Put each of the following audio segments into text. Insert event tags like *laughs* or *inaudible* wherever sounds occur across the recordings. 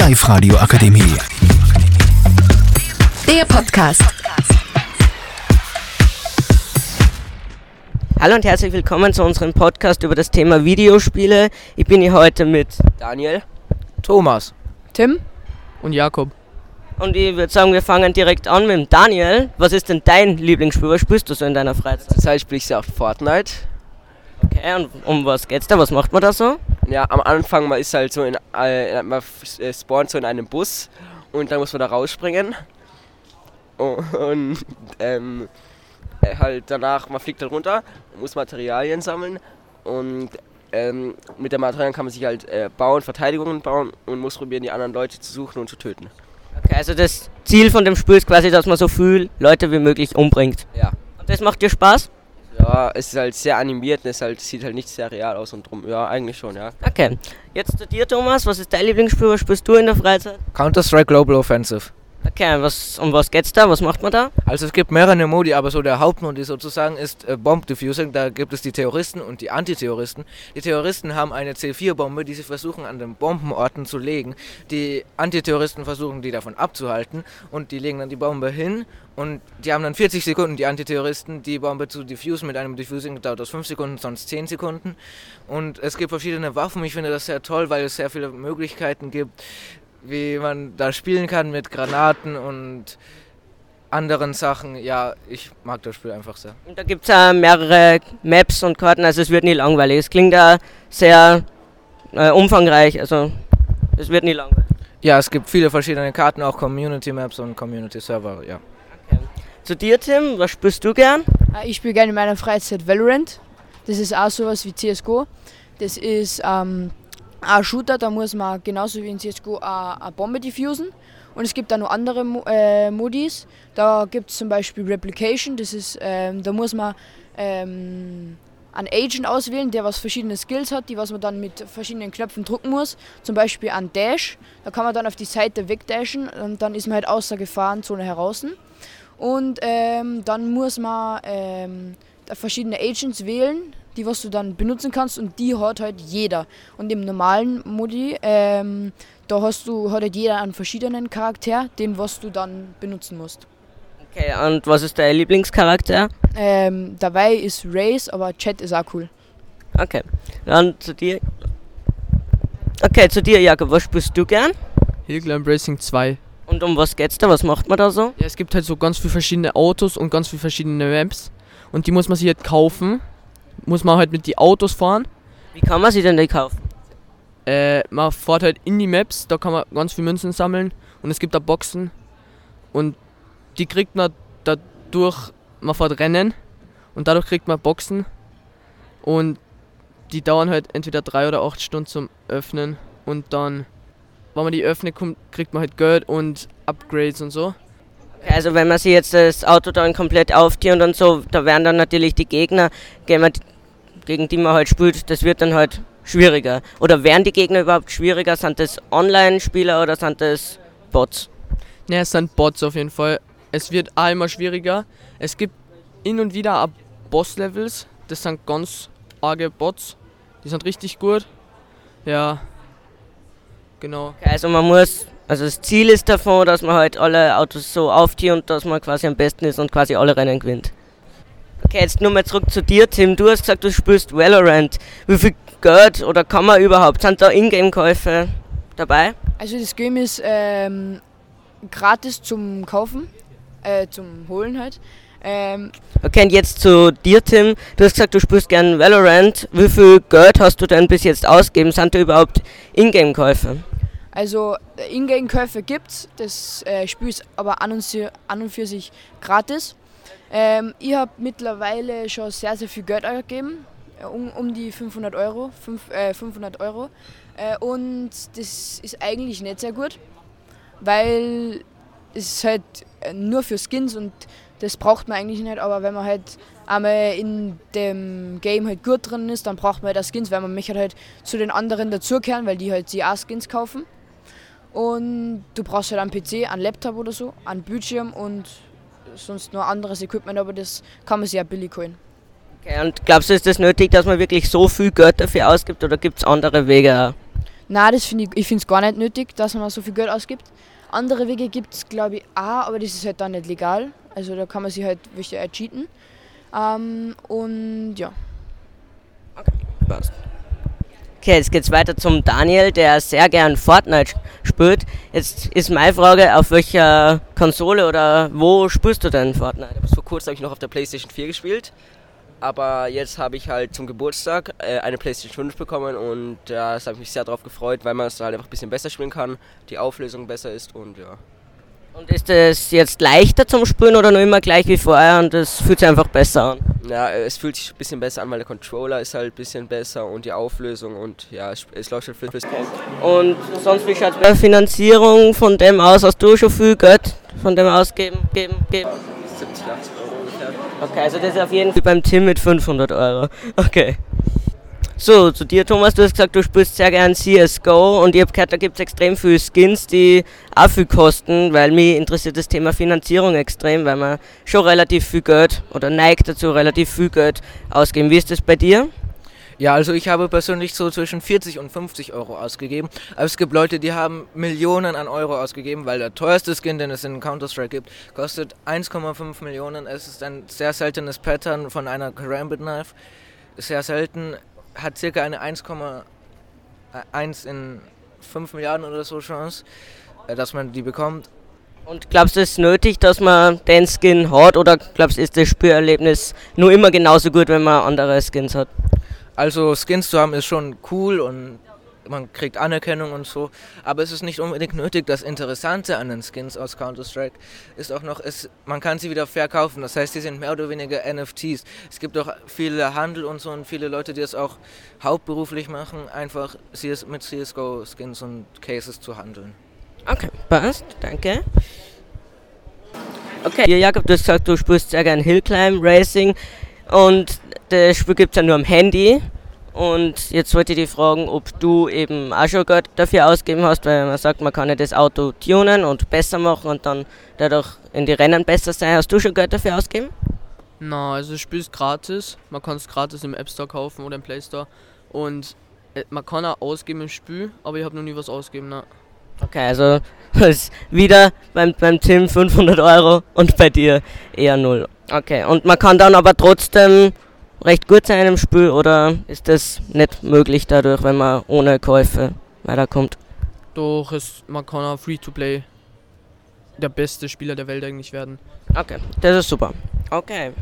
Live Radio Akademie. Der Podcast. Hallo und herzlich willkommen zu unserem Podcast über das Thema Videospiele. Ich bin hier heute mit Daniel Thomas. Tim? Und Jakob. und ich würde sagen, wir fangen direkt an mit dem Daniel. Was ist denn dein Lieblingsspiel? Was spielst du so in deiner Freizeit? Zurzeit spiele ich sehr oft Fortnite. Okay, und um was geht's da? Was macht man da so? Ja, am Anfang man ist halt so in, äh, man äh, spawnt so in einem Bus und dann muss man da rausspringen. *laughs* Und, ähm, äh, halt danach, man fliegt halt runter, muss Materialien sammeln und ähm, mit den Materialien kann man sich halt äh, bauen, Verteidigungen bauen und muss probieren, die anderen Leute zu suchen und zu töten. Okay, also das Ziel von dem Spiel ist quasi, dass man so viele Leute wie möglich umbringt. Ja. Und das macht dir Spaß? Ja, es ist halt sehr animiert und es halt, sieht halt nicht sehr real aus und drum. Ja, eigentlich schon, ja. Okay. Jetzt zu dir, Thomas. Was ist dein Lieblingsspiel? Was spielst du in der Freizeit? Counter-Strike Global Offensive. Okay, was, um was geht's da? Was macht man da? Also es gibt mehrere Modi, aber so der Hauptmodi sozusagen ist äh, Bomb Diffusing. Da gibt es die Terroristen und die Antiterroristen. Die Terroristen haben eine C4-Bombe, die sie versuchen an den Bombenorten zu legen. Die Antiterroristen versuchen die davon abzuhalten und die legen dann die Bombe hin und die haben dann 40 Sekunden, die Antiterroristen, die Bombe zu diffusen. Mit einem Diffusing dauert das 5 Sekunden, sonst 10 Sekunden. Und es gibt verschiedene Waffen. Ich finde das sehr toll, weil es sehr viele Möglichkeiten gibt, wie man da spielen kann mit Granaten und anderen Sachen. Ja, ich mag das Spiel einfach sehr. Und da gibt's ja mehrere Maps und Karten, also es wird nie langweilig. Es klingt ja sehr äh, umfangreich, also es wird nie langweilig. Ja, es gibt viele verschiedene Karten, auch Community Maps und Community Server, ja. Zu dir, Tim, was spielst du gern? Äh, Ich spiele gerne in meiner Freizeit Valorant. Das ist auch sowas wie CSGO. Das ist ähm, ein Shooter, da muss man genauso wie in CSGO eine Bombe diffusen. Und es gibt auch noch andere äh, Modis. Da gibt es zum Beispiel Replication, das ist, ähm, da muss man ähm, einen Agent auswählen, der was verschiedene Skills hat, die was man dann mit verschiedenen Knöpfen drücken muss. Zum Beispiel an Dash, da kann man dann auf die Seite wegdashen und dann ist man halt aus der Gefahrenzone heraus. Und ähm, dann muss man ähm, da verschiedene Agents wählen, die was du dann benutzen kannst und die hat halt jeder. Und im normalen Modi, ähm, da hast du, hat halt jeder einen verschiedenen Charakter, den was du dann benutzen musst. Okay, und was ist dein Lieblingscharakter? Ähm, dabei ist Race, aber Chat ist auch cool. Okay, dann zu dir. Okay, zu dir, Jakob, was spielst du gern? Hillglam Racing 2. Und um was geht's da? Was macht man da so? Ja, es gibt halt so ganz viele verschiedene Autos und ganz viele verschiedene Maps. Und die muss man sich halt kaufen. Muss man halt mit die Autos fahren. Wie kann man sie denn die kaufen? Äh, man fährt halt in die Maps, da kann man ganz viele Münzen sammeln. Und es gibt da Boxen. Und die kriegt man dadurch, man fährt Rennen. Und dadurch kriegt man Boxen. Und die dauern halt entweder drei oder acht Stunden zum Öffnen. Und dann, wenn man die öffnet, kommt, kriegt man halt Geld und Upgrades und so. Also wenn man sich jetzt das Auto dann komplett auftiernt und so, da werden dann natürlich die Gegner, gegen die man halt spielt, das wird dann halt schwieriger. Oder werden die Gegner überhaupt schwieriger? Sind das Online-Spieler oder sind das Bots? Ne, es sind Bots auf jeden Fall. Es wird auch immer schwieriger. Es gibt hin und wieder auch Boss-Levels. Das sind ganz arge Bots. Die sind richtig gut. Ja. Genau. Also man muss, also das Ziel ist davon, dass man halt alle Autos so auftiert und dass man quasi am besten ist und quasi alle Rennen gewinnt. Okay, jetzt nur mal zurück zu dir, Tim. Du hast gesagt, du spielst Valorant. Wie viel Geld oder kann man überhaupt? Sind da Ingame-Käufe dabei? Also das Game ist ähm, gratis zum Kaufen, äh, zum Holen halt. Ähm, Okay, und jetzt zu dir, Tim. Du hast gesagt, du spielst gern Valorant. Wie viel Geld hast du denn bis jetzt ausgegeben? Sind da überhaupt Ingame-Käufe? Also äh, Ingame-Käufe gibt's, das äh, Spiel ist aber an und, für, an und für sich gratis. Ähm, ich habe mittlerweile schon sehr, sehr viel Geld ausgegeben, äh, um, um die 500 Euro, fünf, äh, 500 Euro. Äh, und das ist eigentlich nicht sehr gut, weil es halt äh, nur für Skins und das braucht man eigentlich nicht, aber wenn man halt einmal in dem Game halt gut drin ist, dann braucht man halt auch Skins, weil man möchte halt zu den anderen dazugehören, weil die halt die auch Skins kaufen. Und du brauchst halt einen PC, einen Laptop oder so, einen Bildschirm und sonst nur anderes Equipment, aber das kann man sich ja billig holen. Okay, und glaubst du, ist das nötig, dass man wirklich so viel Geld dafür ausgibt oder gibt es andere Wege? auch? Nein, das finde ich, ich finde es gar nicht nötig, dass man so viel Geld ausgibt. Andere Wege gibt es, glaube ich, auch, aber das ist halt dann nicht legal. Also da kann man sich halt wirklich auch cheaten. Ähm, und ja. Passt. Okay, jetzt geht's weiter zum Daniel, der sehr gern Fortnite spielt. Jetzt ist meine Frage, auf welcher Konsole oder wo spielst du denn Fortnite? Vor kurzem habe ich noch auf der PlayStation 4 gespielt. Aber jetzt habe ich halt zum Geburtstag äh, eine PlayStation 5 bekommen und ja, das habe ich mich sehr darauf gefreut, weil man es halt einfach ein bisschen besser spielen kann, die Auflösung besser ist und ja. Und ist es jetzt leichter zum Spielen oder noch immer gleich wie vorher und es fühlt sich einfach besser an? Ja, es fühlt sich ein bisschen besser an, weil der Controller ist halt ein bisschen besser und die Auflösung und ja, es, es läuft schon viel fürs Und sonst, wie schaut es der Finanzierung von dem aus? Hast du schon viel Geld von dem ausgeben? Geben, geben? 70, 80 Euro ungefähr. Okay, also das ist auf jeden Fall beim Tim mit 500 Euro. Okay. So, zu dir Thomas, du hast gesagt, du spielst sehr gern CSGO und ich habe gehört, da gibt es extrem viele Skins, die auch viel kosten, weil mich interessiert das Thema Finanzierung extrem, weil man schon relativ viel Geld oder neigt dazu, relativ viel Geld ausgeben. Wie ist das bei dir? Ja, also ich habe persönlich so zwischen 40 und 50 Euro ausgegeben. Aber es gibt Leute, die haben Millionen an Euro ausgegeben, weil der teuerste Skin, den es in Counter-Strike gibt, kostet 1,5 Millionen. Es ist ein sehr seltenes Pattern von einer Karambit Knife. Sehr selten, hat circa eine 1,1 in 5 Milliarden oder so Chance, äh, dass man die bekommt. Und glaubst du, es ist nötig, dass man den Skin hat oder glaubst du, ist das Spielerlebnis nur immer genauso gut, wenn man andere Skins hat? Also Skins zu haben ist schon cool und man kriegt Anerkennung und so, aber es ist nicht unbedingt nötig. Das Interessante an den Skins aus Counter-Strike ist auch noch, es, man kann sie wieder verkaufen. Das heißt, die sind mehr oder weniger NFTs. Es gibt auch viele Handel und so und viele Leute, die es auch hauptberuflich machen, einfach CS mit CSGO-Skins und Cases zu handeln. Okay, passt, danke. Okay, hier Jakob, du hast gesagt, du spielst sehr gern Hillclimb Racing und das Spiel gibt es ja nur am Handy. Und jetzt wollte ich dich fragen, ob du eben auch schon Geld dafür ausgeben hast, weil man sagt, man kann ja das Auto tunen und besser machen und dann dadurch in die Rennen besser sein. Hast du schon Geld dafür ausgeben? Na, also das Spiel ist gratis. Man kann es gratis im App Store kaufen oder im Play Store. Und äh, man kann auch ausgeben im Spiel, aber ich habe noch nie was ausgegeben. Na. Okay, also *laughs* ist wieder beim, beim Tim 500 Euro und bei dir eher null. Okay, und man kann dann aber trotzdem recht gut sein im Spiel oder ist das nicht möglich dadurch, wenn man ohne Käufe weiterkommt? Doch es, man kann auch Free-to-Play der beste Spieler der Welt eigentlich werden. Okay, das ist super. Okay.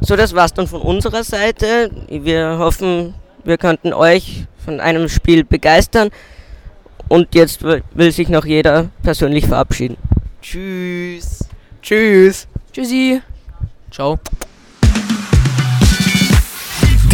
So, das war's dann von unserer Seite. Wir hoffen, wir könnten euch von einem Spiel begeistern. Und jetzt will will sich noch jeder persönlich verabschieden. Tschüss. Tschüss! Tschüssi! Ciao.